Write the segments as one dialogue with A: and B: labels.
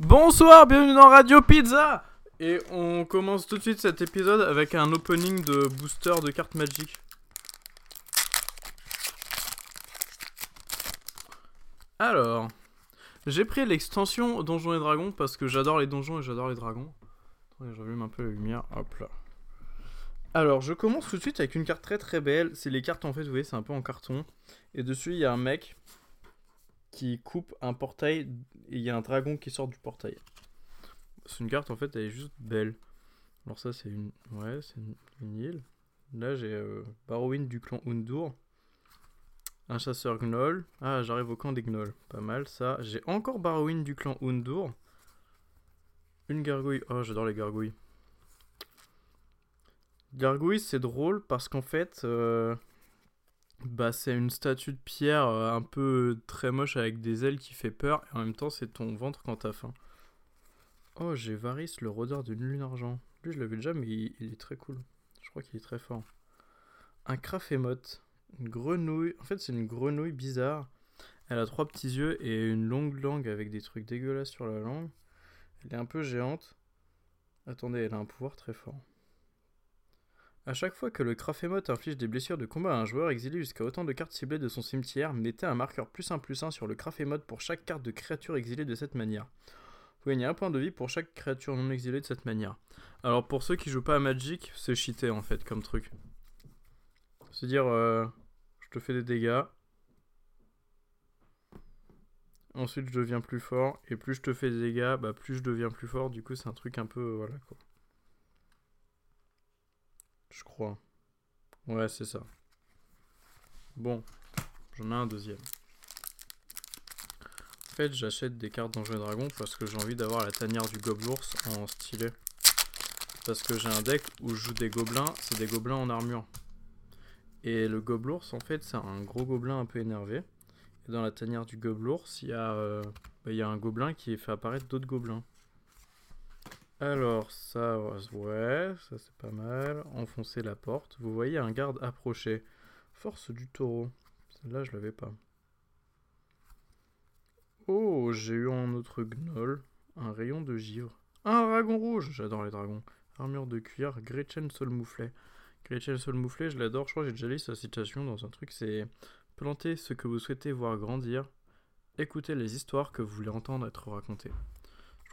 A: Bonsoir, bienvenue dans Radio Pizza Et on commence tout de suite cet épisode avec un opening de booster de cartes Magic. Alors, j'ai pris l'extension Donjons et Dragons parce que j'adore les donjons et j'adore les dragons. Attendez, j'allume un peu la lumière, hop là. Alors, je commence tout de suite avec une carte très très belle. C'est les cartes en fait, vous voyez, c'est un peu en carton. Et dessus, il y a un mec qui coupe un portail et il y a un dragon qui sort du portail. C'est une carte en fait, elle est juste belle. Alors ça c'est une, ouais, c'est une, île. Là j'ai euh, Barrowin du clan Undur. Un chasseur gnoll. Ah, j'arrive au camp des gnolls. Pas mal ça. J'ai encore Barrowin du clan Undur. Une gargouille. Oh, j'adore les gargouilles. Gargouille, c'est drôle parce qu'en fait, euh, bah, c'est une statue de pierre euh, un peu très moche avec des ailes qui fait peur et en même temps c'est ton ventre quand t'as faim. Oh, j'ai Varys, le rôdeur de lune argent. Lui, je l'avais déjà, mais il, est très cool. Je crois qu'il est très fort. Un crafémote. Une grenouille. En fait, c'est une grenouille bizarre. Elle a trois petits yeux et une longue langue avec des trucs dégueulasses sur la langue. Elle est un peu géante. Attendez, elle a un pouvoir très fort. A chaque fois que le Crafémote inflige des blessures de combat à un joueur exilé jusqu'à autant de cartes ciblées de son cimetière, mettez un marqueur plus 1 plus 1 sur le Crafémote pour chaque carte de créature exilée de cette manière. Vous gagnez un point de vie pour chaque créature non exilée de cette manière. Alors pour ceux qui jouent pas à Magic, c'est cheaté en fait comme truc. C'est-à-dire, euh, je te fais des dégâts. Ensuite, je deviens plus fort. Et plus je te fais des dégâts, bah, plus je deviens plus fort. Du coup, c'est un truc un peu. voilà quoi. Je crois. Ouais, c'est ça. Bon, j'en ai un deuxième. En fait, j'achète des cartes Donjons et Dragons parce que j'ai envie d'avoir la tanière du Goblours en stylet. Parce que j'ai un deck où je joue des gobelins, c'est des gobelins en armure. Et le Goblours, en fait, c'est un gros gobelin un peu énervé. Et dans la tanière du Goblours, il y, euh, bah, il y a un gobelin qui fait apparaître d'autres gobelins. Alors, ça, ouais, ça c'est pas mal. Enfoncer la porte. Vous voyez un garde approché. Force du taureau. Celle-là, je l'avais pas. Oh, j'ai eu un autre gnoll. Un rayon de givre. Un dragon rouge J'adore les dragons. Armure de cuir. Gretchen Solmouflet. Gretchen Solmouflet, je l'adore. Je crois que j'ai déjà lu sa citation dans un truc. C'est Plantez ce que vous souhaitez voir grandir. Écoutez les histoires que vous voulez entendre être racontées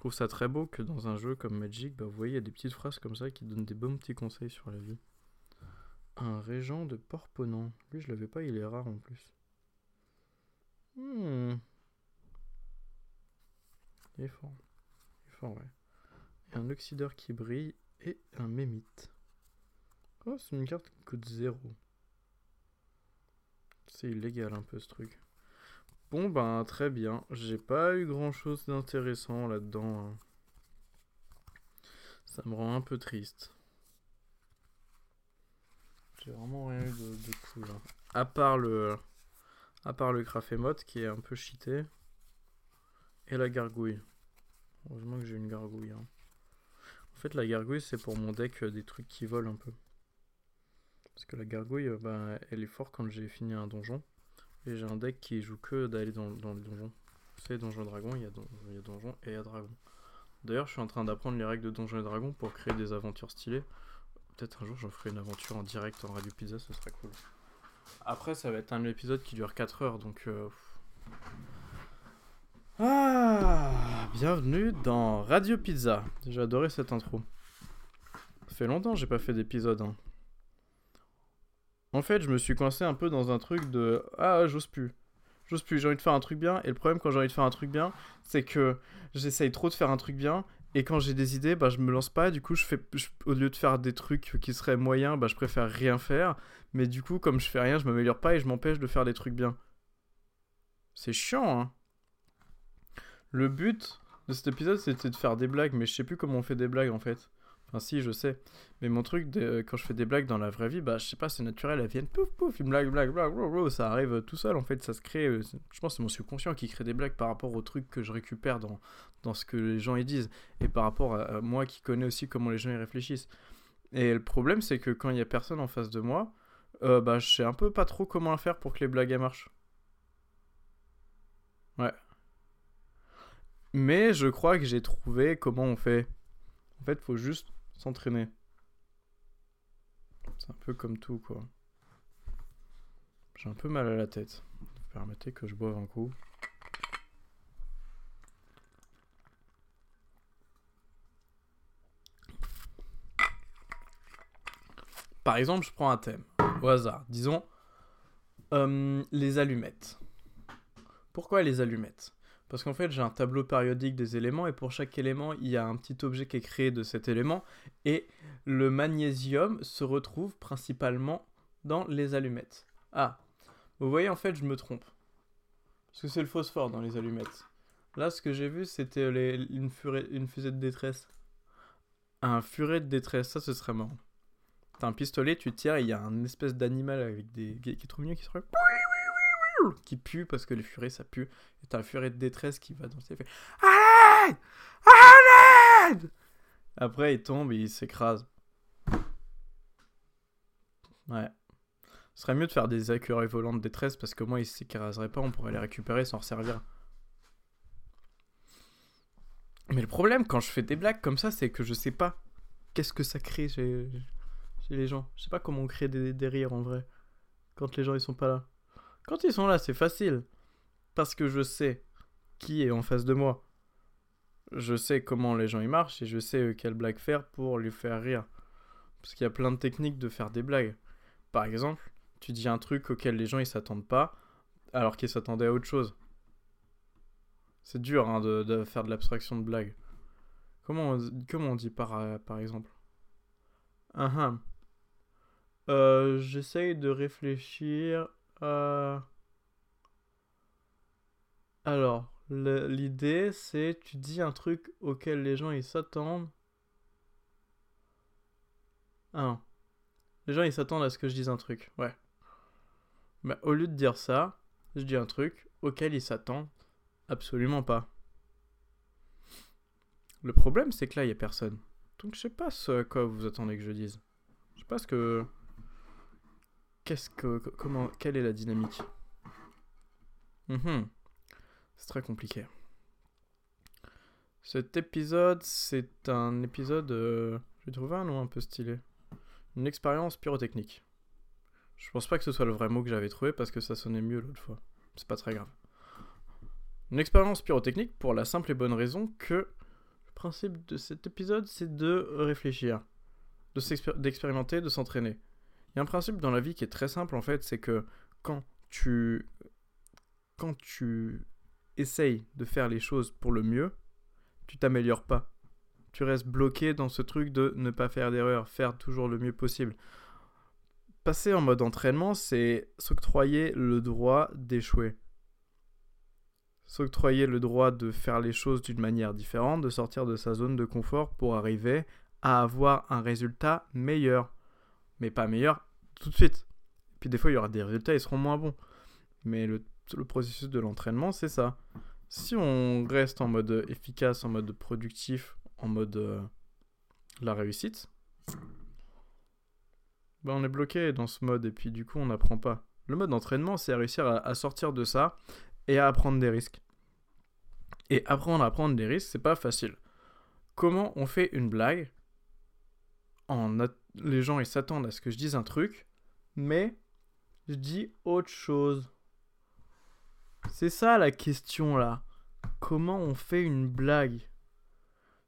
A: trouve ça très beau que dans un jeu comme Magic, bah, vous voyez, il y a des petites phrases comme ça qui donnent des bons petits conseils sur la vie. Un régent de Porponant. Lui, je l'avais pas, il est rare en plus. Hmm. Il est fort. Il est fort, ouais. Et un oxydeur qui brille et un mémite. Oh, c'est une carte qui coûte 0. C'est illégal un peu ce truc. Bon ben très bien, j'ai pas eu grand chose d'intéressant là-dedans. Hein. Ça me rend un peu triste. J'ai vraiment rien eu de, cool. Hein. À part le. À part qui est un peu cheaté. Et la gargouille. Heureusement que j'ai une gargouille. Hein. En fait la gargouille c'est pour mon deck euh, des trucs qui volent un peu. Parce que la gargouille, euh, bah, elle est forte quand j'ai fini un donjon. Et j'ai un deck qui joue que d'aller dans, le donjon. C'est Donjon Dragon, il y, a Donjon et il y a Dragon. D'ailleurs, je suis en train d'apprendre les règles de Donjon et Dragon pour créer des aventures stylées. Peut-être un jour, je ferai une aventure en direct en Radio Pizza, ce serait cool. Après, ça va être un épisode qui dure 4 heures, donc... Euh, ah Bienvenue dans Radio Pizza. J'ai adoré cette intro. Ça fait longtemps que j'ai pas fait d'épisode. Hein. En fait, je me suis coincé un peu dans un truc de ah, j'ose plus. J'ose plus, j'ai envie de faire un truc bien. Et le problème quand j'ai envie de faire un truc bien, c'est que j'essaye trop de faire un truc bien. Et quand j'ai des idées, bah, je me lance pas. Du coup, je fais, au lieu de faire des trucs qui seraient moyens, bah, je préfère rien faire. Mais du coup, comme je fais rien, je m'améliore pas et je m'empêche de faire des trucs bien. C'est chiant, hein. Le but de cet épisode, c'était de faire des blagues, mais je sais plus comment on fait des blagues en fait. Enfin, si, je sais. Mais mon truc, de, quand je fais des blagues dans la vraie vie, bah, je sais pas, c'est naturel, elles viennent pouf pouf, une blague, blague, blague, ça arrive tout seul en fait, ça se crée. Euh, je pense que c'est mon subconscient qui crée des blagues par rapport aux trucs que je récupère dans, dans ce que les gens y disent et par rapport à, moi qui connais aussi comment les gens y réfléchissent. Et le problème, c'est que quand il y a personne en face de moi, euh, bah, je sais un peu pas trop comment faire pour que les blagues marchent. Ouais. Mais je crois que j'ai trouvé comment on fait. En fait, faut juste s'entraîner. C'est un peu comme tout, quoi. J'ai un peu mal à la tête. Permettez que je boive un coup. Par exemple, je prends un thème au hasard. Disons euh, les allumettes. Pourquoi les allumettes? Parce qu'en fait, j'ai un tableau périodique des éléments et pour chaque élément, il y a un petit objet qui est créé de cet élément et le magnésium se retrouve principalement dans les allumettes. Ah, vous voyez, en fait, je me trompe. Parce que c'est le phosphore dans les allumettes. Là, ce que j'ai vu, c'était une, une fusée de détresse. Un furet de détresse, ça, ce serait marrant. T'as un pistolet, tu tires, il y a un espèce d'animal avec des. qui est trop mignon qui se qui pue parce que les furets ça pue. Et t'as un furet de détresse qui va danser et fait Arrête Arrête Après il tombe et il s'écrase. Ouais. Ce serait mieux de faire des écureuils volants de détresse parce que moi ils s'écraseraient pas, on pourrait les récupérer sans servir. Mais le problème quand je fais des blagues comme ça, c'est que je sais pas qu'est-ce que ça crée chez, les gens. Je sais pas comment on crée des, des rires en vrai quand les gens ils sont pas là. Quand ils sont là, c'est facile. Parce que je sais qui est en face de moi. Je sais comment les gens y marchent et je sais euh, quelle blague faire pour les faire rire. Parce qu'il y a plein de techniques de faire des blagues. Par exemple, tu dis un truc auquel les gens ils s'attendent pas, alors qu'ils s'attendaient à autre chose. C'est dur hein, de, faire de l'abstraction de blague. Comment on, dit par, euh, exemple? Uh -huh. J'essaye de réfléchir euh, alors, l'idée, c'est tu dis un truc auquel les gens ils s'attendent. Ah non. Les gens ils s'attendent à ce que je dise un truc, ouais. Mais au lieu de dire ça, je dis un truc auquel ils s'attendent absolument pas. Le problème, c'est que là, il y a personne. Donc, je sais pas ce à quoi vous attendez que je dise. Je sais pas ce que. Qu'est-ce que. Comment. Quelle est la dynamique? Mhm. C'est très compliqué. Cet épisode, c'est un épisode. Euh, je vais trouver un nom un peu stylé. Une expérience pyrotechnique. Je pense pas que ce soit le vrai mot que j'avais trouvé parce que ça sonnait mieux l'autre fois. C'est pas très grave. Une expérience pyrotechnique pour la simple et bonne raison que le principe de cet épisode, c'est de réfléchir, d'expérimenter, de s'entraîner. Il y a un principe dans la vie qui est très simple en fait, c'est que quand tu quand tu essayes de faire les choses pour le mieux, tu t'améliores pas. Tu restes bloqué dans ce truc de ne pas faire d'erreur, faire toujours le mieux possible. Passer en mode entraînement, c'est s'octroyer le droit d'échouer. S'octroyer le droit de faire les choses d'une manière différente, de sortir de sa zone de confort pour arriver à avoir un résultat meilleur. Mais pas meilleur tout de suite. Puis des fois, il y aura des résultats, ils seront moins bons. Mais le processus de l'entraînement, c'est ça. Si on reste en mode efficace, en mode productif, en mode euh, la réussite, ben on est bloqué dans ce mode et puis du coup on n'apprend pas. Le mode d'entraînement, c'est réussir à, sortir de ça et à prendre des risques. Et apprendre à prendre des risques, c'est pas facile. Comment on fait une blague en Les gens ils s'attendent à ce que je dise un truc, mais je dis autre chose. C'est ça la question là. Comment on fait une blague?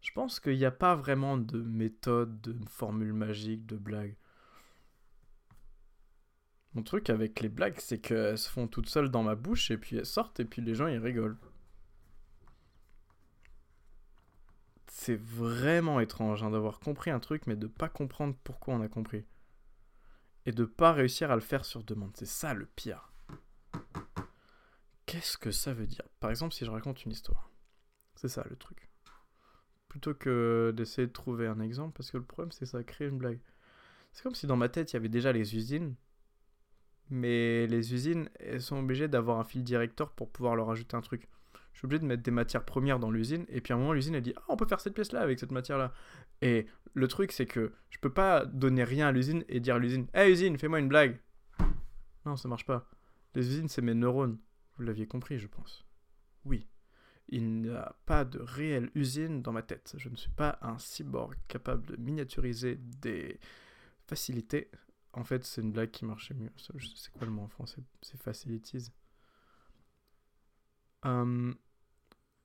A: Je pense qu'il n'y a pas vraiment de méthode, de formule magique de blague. Mon truc avec les blagues, c'est qu'elles se font toutes seules dans ma bouche et puis elles sortent et puis les gens ils rigolent. C'est vraiment étrange hein, d'avoir compris un truc mais de pas comprendre pourquoi on a compris. Et de pas réussir à le faire sur demande. C'est ça le pire. Qu'est-ce que ça veut dire? Par exemple, si je raconte une histoire. C'est ça le truc. Plutôt que d'essayer de trouver un exemple, parce que le problème, c'est ça crée une blague. C'est comme si dans ma tête, il y avait déjà les usines, mais les usines, elles sont obligées d'avoir un fil directeur pour pouvoir leur ajouter un truc. Je suis obligé de mettre des matières premières dans l'usine, et puis à un moment, l'usine, elle dit Ah, on peut faire cette pièce-là avec cette matière-là. Et le truc, c'est que je peux pas donner rien à l'usine et dire à l'usine Hé, usine, fais-moi une blague. Non, ça marche pas. Les usines, c'est mes neurones. Vous l'aviez compris, je pense. Oui. Il n'y a pas de réelle usine dans ma tête. Je ne suis pas un cyborg capable de miniaturiser des facilités. En fait, c'est une blague qui marchait mieux. C'est quoi le mot en français? C'est facilities. Hum,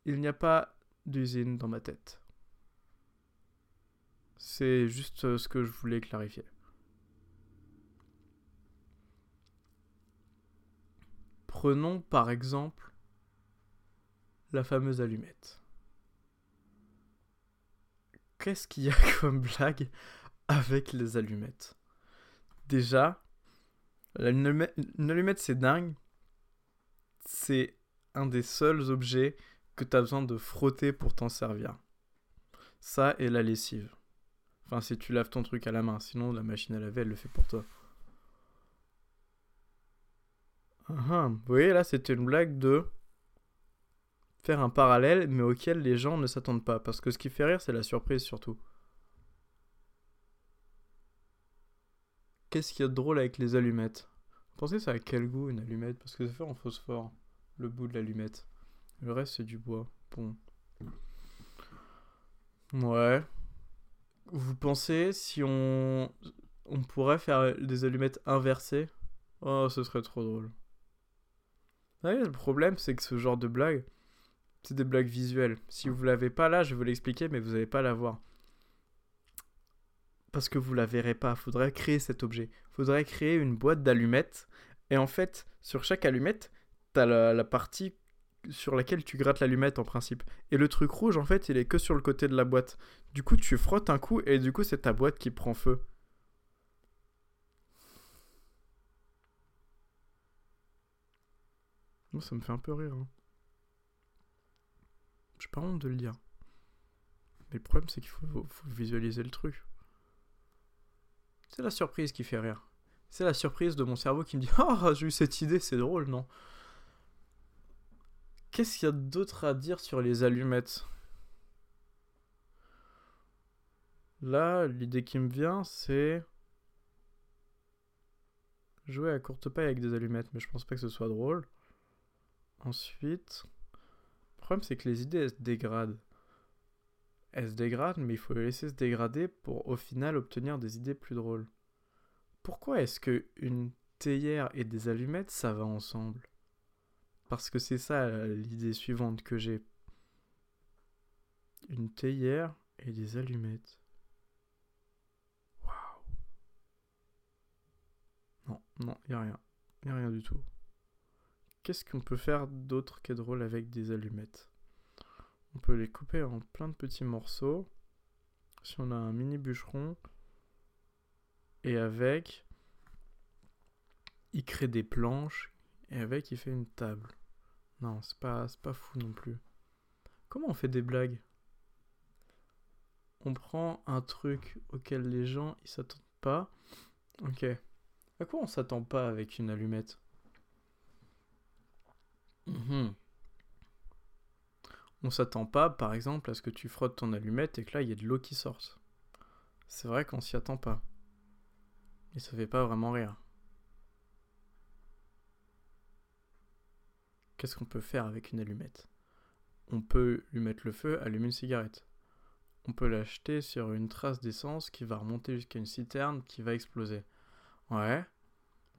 A: il n'y a pas d'usine dans ma tête. C'est juste euh, ce que je voulais clarifier. Prenons par exemple la fameuse allumette. Qu'est-ce qu'il y a comme blague avec les allumettes? Déjà, une allumette, c'est dingue. C'est un des seuls objets que tu as besoin de frotter pour t'en servir. Ça et la lessive. Enfin, si tu laves ton truc à la main, sinon la machine à laver, elle le fait pour toi. Ah, ah. Vous voyez, là, c'était une blague de faire un parallèle, mais auquel les gens ne s'attendent pas. Parce que ce qui fait rire, c'est la surprise surtout. Qu'est-ce qu'il y a de drôle avec les allumettes? Pensez ça a quel goût une allumette? Parce que c'est fait en phosphore, le bout de l'allumette. Le reste, c'est du bois. Bon. Ouais. Vous pensez si on, on pourrait faire des allumettes inversées? Oh, ce serait trop drôle. Ouais, le problème, c'est que ce genre de blague, c'est des blagues visuelles. Si vous l'avez pas là, je vais vous l'expliquer, mais vous n'allez pas la voir. Parce que vous la verrez pas. Faudrait créer cet objet. Faudrait créer une boîte d'allumettes. Et en fait, sur chaque allumette, la, partie sur laquelle tu grattes l'allumette en principe. Et le truc rouge, en fait, il est que sur le côté de la boîte. Du coup, tu frottes un coup et du coup, c'est ta boîte qui prend feu. Ça me fait un peu rire. Hein. J'ai pas honte de le dire. Mais le problème, c'est qu'il faut, visualiser le truc. C'est la surprise qui fait rire. C'est la surprise de mon cerveau qui me dit Ah, j'ai eu cette idée, c'est drôle, non? Qu'est-ce qu'il y a d'autre à dire sur les allumettes? Là, l'idée qui me vient, c'est jouer à courte paille avec des allumettes, mais je pense pas que ce soit drôle. Ensuite, le problème c'est que les idées elles se dégradent. Elles se dégradent, mais il faut les laisser se dégrader pour au final obtenir des idées plus drôles. Pourquoi est-ce que une théière et des allumettes ça va ensemble? Parce que c'est ça l'idée suivante que j'ai. Une théière et des allumettes. Waouh. Non, non, y a rien. Y a rien du tout. Qu'est-ce qu'on peut faire d'autre est drôle avec des allumettes? On peut les couper en plein de petits morceaux. Si on a un mini bûcheron. Et avec, il crée des planches. Et avec, il fait une table. Non, c'est pas, pas fou non plus. Comment on fait des blagues? On prend un truc auquel les gens ils s'attendent pas. Ok. À quoi on s'attend pas avec une allumette? Mhm. On s'attend pas, par exemple, à ce que tu frottes ton allumette et que là, il y ait de l'eau qui sorte. C'est vrai qu'on s'y attend pas. Et ça fait pas vraiment rire. Qu'est-ce qu'on peut faire avec une allumette? On peut lui mettre le feu, allumer une cigarette. On peut l'acheter sur une trace d'essence qui va remonter jusqu'à une citerne qui va exploser. Ouais.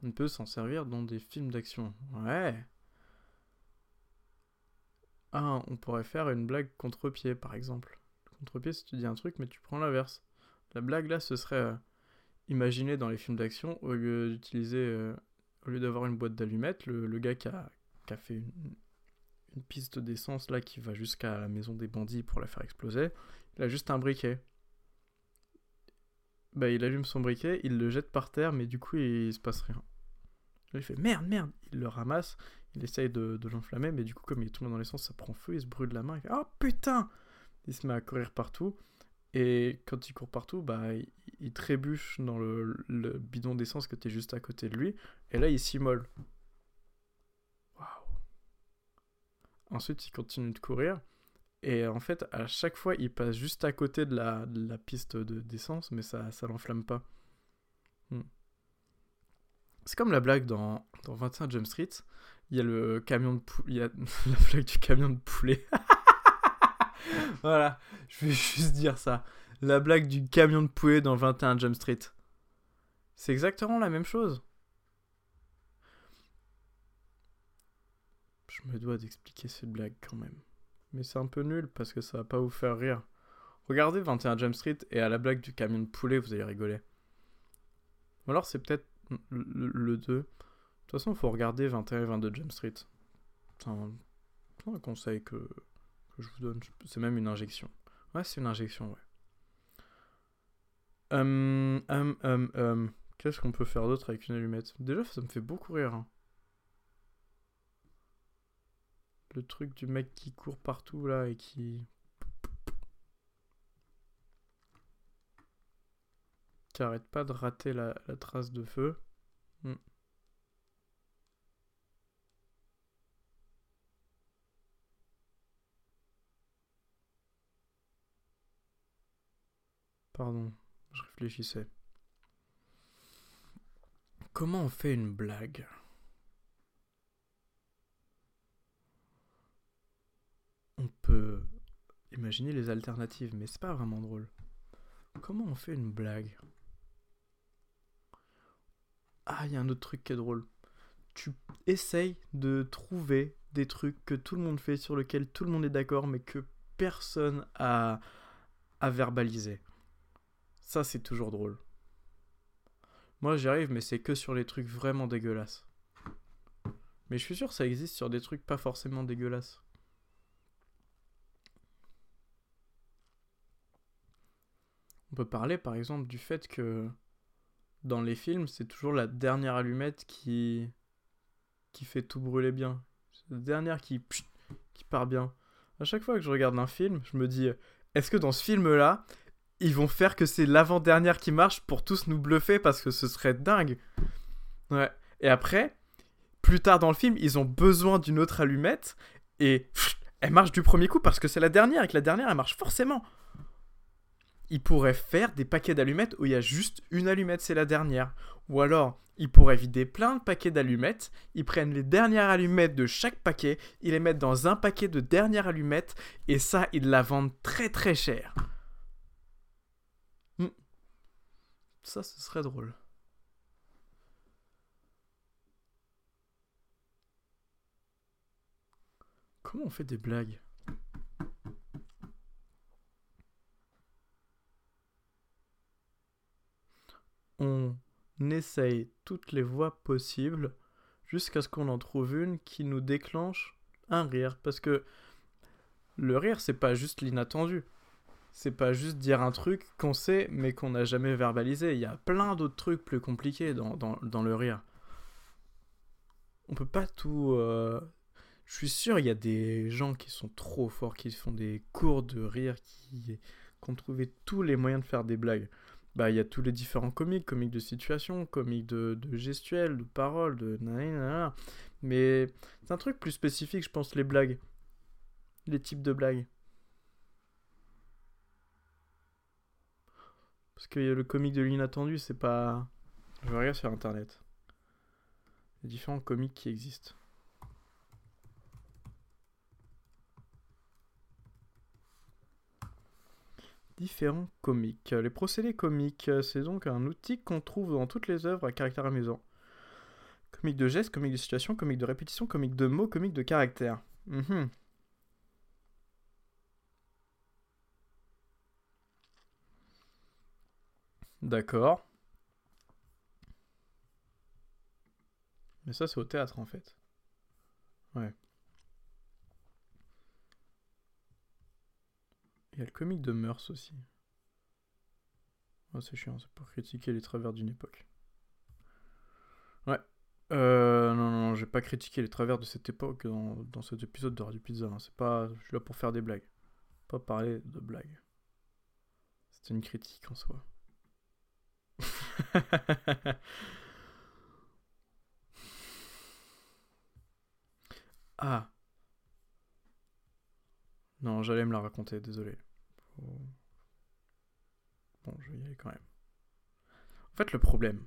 A: On peut s'en servir dans des films d'action. Ouais. Ah, on pourrait faire une blague contre-pied, par exemple. Contre-pied, si tu dis un truc, mais tu prends l'inverse. La blague, là, ce serait euh, imaginer dans les films d'action, au lieu d'utiliser, euh, au lieu d'avoir une boîte d'allumettes, le, gars qui a, fait une, piste d'essence, là, qui va jusqu'à la maison des bandits pour la faire exploser, il a juste un briquet. Bah, il allume son briquet, il le jette par terre, mais du coup, il se passe rien. il fait merde, merde, il le ramasse, il essaye de, l'enflammer, mais du coup, comme il est tombé dans l'essence, ça prend feu, il se brûle la main, il Oh putain Il se met à courir partout, et quand il court partout, bah, il, trébuche dans le, bidon d'essence qui était juste à côté de lui, et là, il s'immole. Waouh Ensuite, il continue de courir, et en fait, à chaque fois, il passe juste à côté de la, piste d'essence, mais ça, ça l'enflamme pas. Hmm. C'est comme la blague dans, dans 21 Jump Street il y a le camion de poulet. Il y a la blague du camion de poulet. voilà, je vais juste dire ça. La blague du camion de poulet dans 21 Jump Street. C'est exactement la même chose. Je me dois d'expliquer cette blague quand même. Mais c'est un peu nul parce que ça va pas vous faire rire. Regardez 21 Jump Street et à la blague du camion de poulet, vous allez rigoler. Ou alors c'est peut-être le, 2. De toute façon, faut regarder 21 et 22 Jump Street. C'est un, conseil que, que, je vous donne. C'est même une injection. Ouais, c'est une injection, ouais. Hum, hum, hum, hum. Qu'est-ce qu'on peut faire d'autre avec une allumette? Déjà, ça me fait beaucoup rire. Hein. Le truc du mec qui court partout là et qui. qui arrête pas de rater la, trace de feu. Hmm. Pardon, je réfléchissais. Comment on fait une blague? On peut imaginer les alternatives, mais c'est pas vraiment drôle. Comment on fait une blague? Ah, il y a un autre truc qui est drôle. Tu essayes de trouver des trucs que tout le monde fait, sur lesquels tout le monde est d'accord, mais que personne a, a verbalisé. Ça, c'est toujours drôle. Moi, j'y arrive, mais c'est que sur les trucs vraiment dégueulasses. Mais je suis sûr que ça existe sur des trucs pas forcément dégueulasses. On peut parler par exemple du fait que dans les films, c'est toujours la dernière allumette qui qui fait tout brûler bien. C'est la dernière qui part bien. À chaque fois que je regarde un film, je me dis est-ce que dans ce film-là, ils vont faire que c'est l'avant-dernière qui marche pour tous nous bluffer parce que ce serait dingue? Ouais. Et après, plus tard dans le film, ils ont besoin d'une autre allumette et elle marche du premier coup parce que c'est la dernière et que la dernière elle marche forcément. Ils pourraient faire des paquets d'allumettes où il y a juste une allumette, c'est la dernière. Ou alors, ils pourraient vider plein de paquets d'allumettes, ils prennent les dernières allumettes de chaque paquet, ils les mettent dans un paquet de dernières allumettes, et ça, ils la vendent très très cher. Ça, ce serait drôle. Comment on fait des blagues? On essaye toutes les voies possibles jusqu'à ce qu'on en trouve une qui nous déclenche un rire. Parce que le rire, c'est pas juste l'inattendu. C'est pas juste dire un truc qu'on sait mais qu'on n'a jamais verbalisé. Il y a plein d'autres trucs plus compliqués dans, le rire. On peut pas tout. Euh, je suis sûr, il y a des gens qui sont trop forts, qui font des cours de rire, qui, qui ont trouvé tous les moyens de faire des blagues. Bah, il y a tous les différents comiques, comiques de situation, comiques de, de gestuelle, de parole, de. Mais c'est un truc plus spécifique, je pense, les blagues. Les types de blagues. Parce que le comique de l'inattendu, c'est pas. Je regarde sur internet. Les différents comiques qui existent. Différents comiques. Les procédés comiques, c'est donc un outil qu'on trouve dans toutes les œuvres à caractère amusant. Comique de gestes, comique de situation, comique de répétition, comique de mots, comique de caractère. Mhm. D'accord. Mais ça, c'est au théâtre, en fait. Ouais. Il y a le comique de mœurs aussi. Oh, c'est chiant, c'est pour critiquer les travers d'une époque. Ouais. Euh, non, non, non, j'ai pas critiqué les travers de cette époque dans, cet épisode de Radio Pizza. Hein. C'est pas, je suis là pour faire des blagues. Pas parler de blagues. C'était une critique en soi. ah. Non, j'allais me la raconter, désolé. Bon, je vais y aller quand même. En fait, le problème,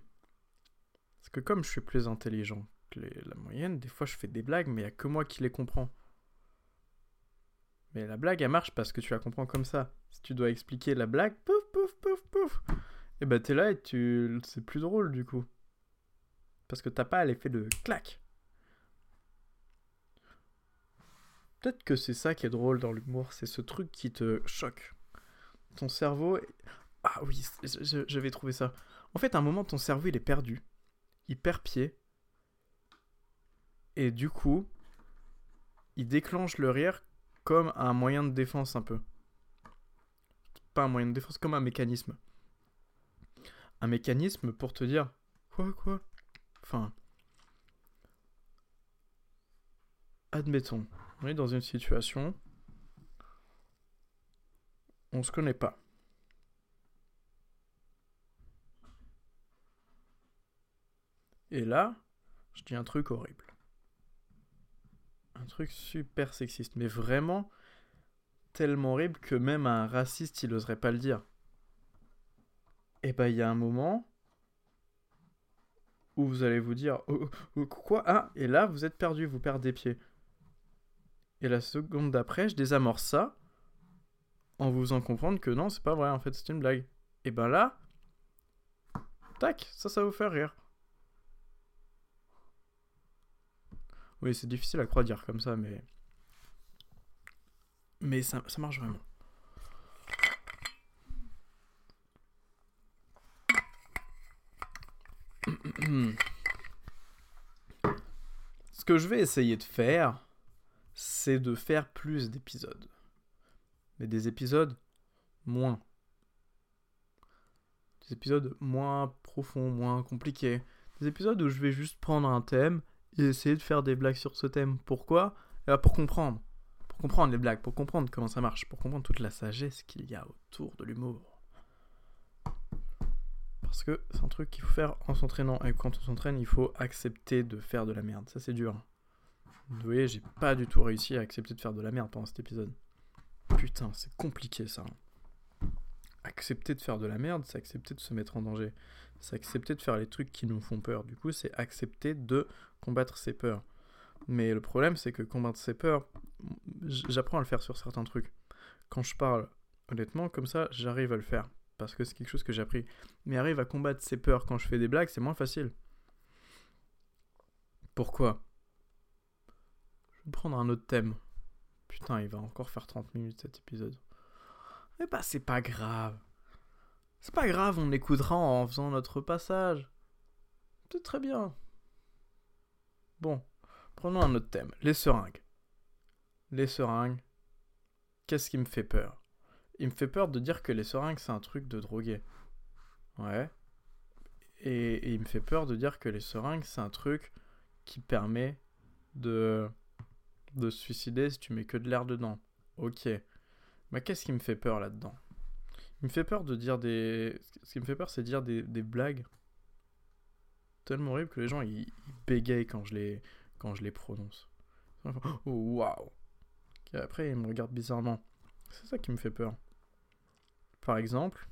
A: c'est que comme je suis plus intelligent que la moyenne, des fois je fais des blagues, mais il n'y a que moi qui les comprends. Mais la blague, elle marche parce que tu la comprends comme ça. Si tu dois expliquer la blague, pouf, pouf, pouf, pouf. Et bah t'es là et tu... c'est plus drôle du coup. Parce que t'as pas l'effet de clac. Peut-être que c'est ça qui est drôle dans l'humour, c'est ce truc qui te choque. Ton cerveau... Ah oui, j'avais trouvé ça. En fait, à un moment, ton cerveau, il est perdu. Il perd pied. Et du coup, il déclenche le rire comme un moyen de défense un peu. Pas un moyen de défense, comme un mécanisme. Un mécanisme pour te dire quoi quoi? Enfin, admettons, on est dans une situation, on se connaît pas. Et là, je dis un truc horrible un truc super sexiste, mais vraiment tellement horrible que même un raciste, il oserait pas le dire. Et bah, il y a un moment où vous allez vous dire oh, oh, oh, quoi? Ah, et là, vous êtes perdu, vous perdez pied. Et la seconde d'après, je désamorce ça en vous faisant comprendre que non, c'est pas vrai, en fait, c'est une blague. Et ben là, tac, ça, ça vous faire rire. Oui, c'est difficile à croire dire comme ça, mais. Mais ça, ça marche vraiment. Ce que je vais essayer de faire, c'est de faire plus d'épisodes. Des épisodes moins. Des épisodes moins profonds, moins compliqués. Des épisodes où je vais juste prendre un thème et essayer de faire des blagues sur ce thème. Pourquoi? Eh ben, Pour comprendre. Pour comprendre les blagues, pour comprendre comment ça marche, pour comprendre toute la sagesse qu'il y a autour de l'humour. Parce que c'est un truc qu'il faut faire en s'entraînant. Et quand on s'entraîne, il faut accepter de faire de la merde. Ça, c'est dur. Vous voyez, j'ai pas du tout réussi à accepter de faire de la merde pendant cet épisode. Putain, c'est compliqué ça. Accepter de faire de la merde, c'est accepter de se mettre en danger. C'est accepter de faire les trucs qui nous font peur. Du coup, c'est accepter de combattre ses peurs. Mais le problème, c'est que combattre ses peurs, j'apprends à le faire sur certains trucs. Quand je parle, honnêtement, comme ça, j'arrive à le faire. Parce que c'est quelque chose que j'ai appris. Mais arrive à combattre ses peurs quand je fais des blagues, c'est moins facile. Pourquoi? Je vais prendre un autre thème. Putain, il va encore faire 30 minutes cet épisode. Mais bah, c'est pas grave. C'est pas grave, on écoutera en faisant notre passage. C'est très bien. Bon, prenons un autre thème. Les seringues. Les seringues. Qu'est-ce qui me fait peur? Il me fait peur de dire que les seringues, c'est un truc de drogué. Ouais. Et, il me fait peur de dire que les seringues, c'est un truc qui permet de, de se suicider si tu mets que de l'air dedans. Ok. Mais qu'est-ce qui me fait peur là-dedans? Il me fait peur de dire des... Ce qui me fait peur, c'est de dire des, blagues tellement horrible que les gens ils, bégayent quand je les quand je les prononce. Oh, waouh. Après ils me regardent bizarrement. C'est ça qui me fait peur. Par exemple.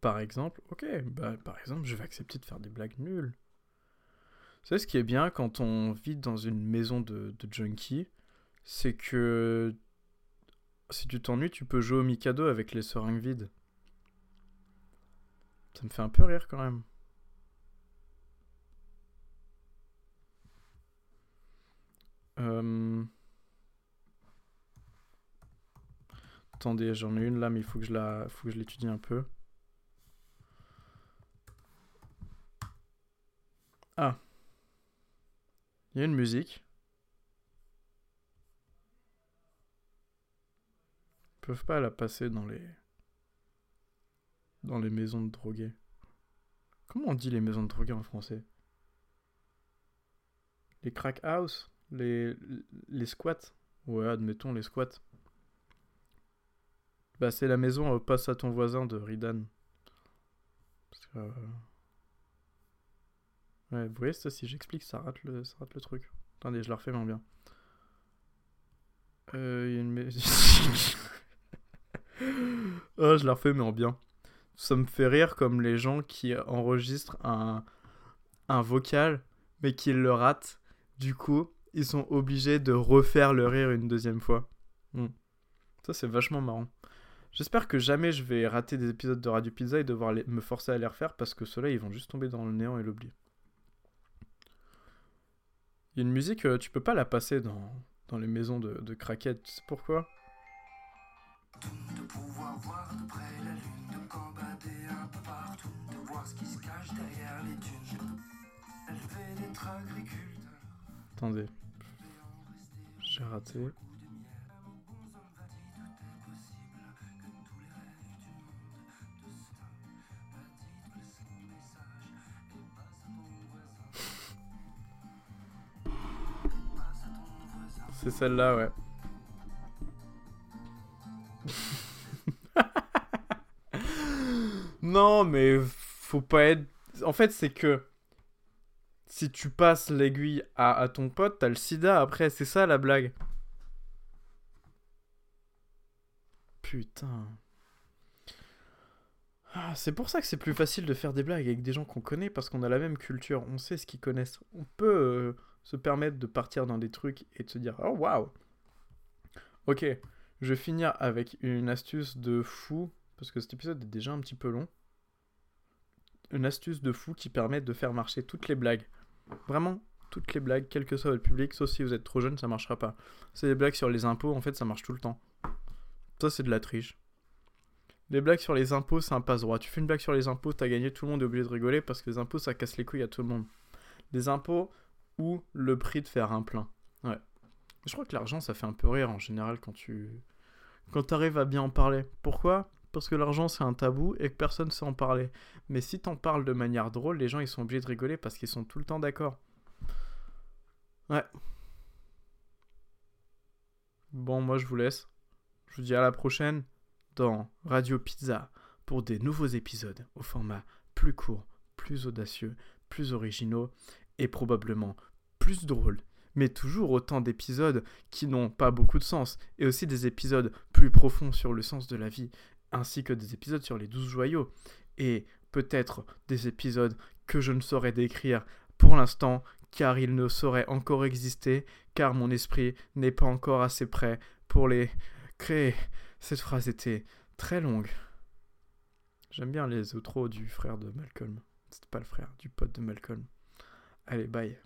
A: Par exemple, ok, bah par exemple, je vais accepter de faire des blagues nulles. Savez ce qui est bien quand on vit dans une maison de, de junkie, c'est que si tu t'ennuies, tu peux jouer au Mikado avec les seringues vides. Ça me fait un peu rire quand même. Euh, attendez, j'en ai une là, mais il faut que je la, faut que je l'étudie un peu. Ah, il y a une musique. Ils peuvent pas la passer dans les dans les maisons de drogués. Comment on dit les maisons de drogués en français? Les crack house? Les, les squats? Ouais, admettons les squats. Bah, c'est la maison euh, passe à ton voisin de Ridan. Euh, ouais, vous voyez, ça, si j'explique, ça rate, le, ça rate le truc. Attendez, je la refais, mais en bien. Euh, y a une oh, je la refais, mais en bien ça me fait rire comme les gens qui enregistrent un, un vocal mais qui le ratent. Du coup, ils sont obligés de refaire le rire une deuxième fois. Hmm. Ça, c'est vachement marrant. J'espère que jamais je vais rater des épisodes de Radio Pizza et devoir me forcer à les refaire parce que ceux-là, ils vont juste tomber dans le néant et l'oubli. Il y a une musique, euh, tu peux pas la passer dans, dans les maisons de, de craquettes. Tu sais pourquoi? De pouvoir voir de près la lune, de combattre un peu partout, de voir ce qui se cache derrière les dunes. Elle d'être agriculteur. Attendez. J'ai raté. C'est celle-là, ouais. non, mais faut pas être. En fait, c'est que si tu passes l'aiguille à, ton pote, t'as le sida après, c'est ça la blague. Putain. Ah, c'est pour ça que c'est plus facile de faire des blagues avec des gens qu'on connaît parce qu'on a la même culture, on sait ce qu'ils connaissent. On peut euh, se permettre de partir dans des trucs et de se dire Oh waouh Ok, je vais finir avec une astuce de fou parce que cet épisode est déjà un petit peu long. Une astuce de fou qui permet de faire marcher toutes les blagues. Vraiment, toutes les blagues, quel que soit le public, sauf si vous êtes trop jeune, ça marchera pas. C'est des blagues sur les impôts, en fait, ça marche tout le temps. Ça, c'est de la triche. Les blagues sur les impôts, c'est un passe-droit. Tu fais une blague sur les impôts, t'as gagné, tout le monde est obligé de rigoler parce que les impôts, ça casse les couilles à tout le monde. Les impôts ou le prix de faire un plein. Ouais. Je crois que l'argent, ça fait un peu rire en général quand tu. Quand t'arrives à bien en parler. Pourquoi? Parce que l'argent, c'est un tabou et que personne ne sait en parler. Mais si t'en parles de manière drôle, les gens, ils sont obligés de rigoler parce qu'ils sont tout le temps d'accord. Ouais. Bon, moi, je vous laisse. Je vous dis à la prochaine dans Radio Pizza pour des nouveaux épisodes au format plus court, plus audacieux, plus originaux et probablement plus drôles. Mais toujours autant d'épisodes qui n'ont pas beaucoup de sens et aussi des épisodes plus profonds sur le sens de la vie ainsi que des épisodes sur les douze joyaux et peut-être des épisodes que je ne saurais décrire pour l'instant car ils ne sauraient encore exister car mon esprit n'est pas encore assez prêt pour les créer. Cette phrase était très longue. J'aime bien les outros du frère de Malcolm. C'était pas le frère, du pote de Malcolm. Allez, bye.